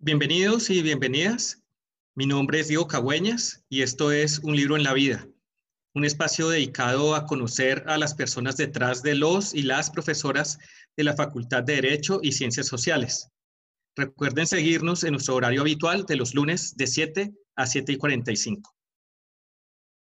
Bienvenidos y bienvenidas. Mi nombre es Diego Cagüeñas y esto es Un libro en la vida, un espacio dedicado a conocer a las personas detrás de los y las profesoras de la Facultad de Derecho y Ciencias Sociales. Recuerden seguirnos en nuestro horario habitual de los lunes de 7 a 7 y 45.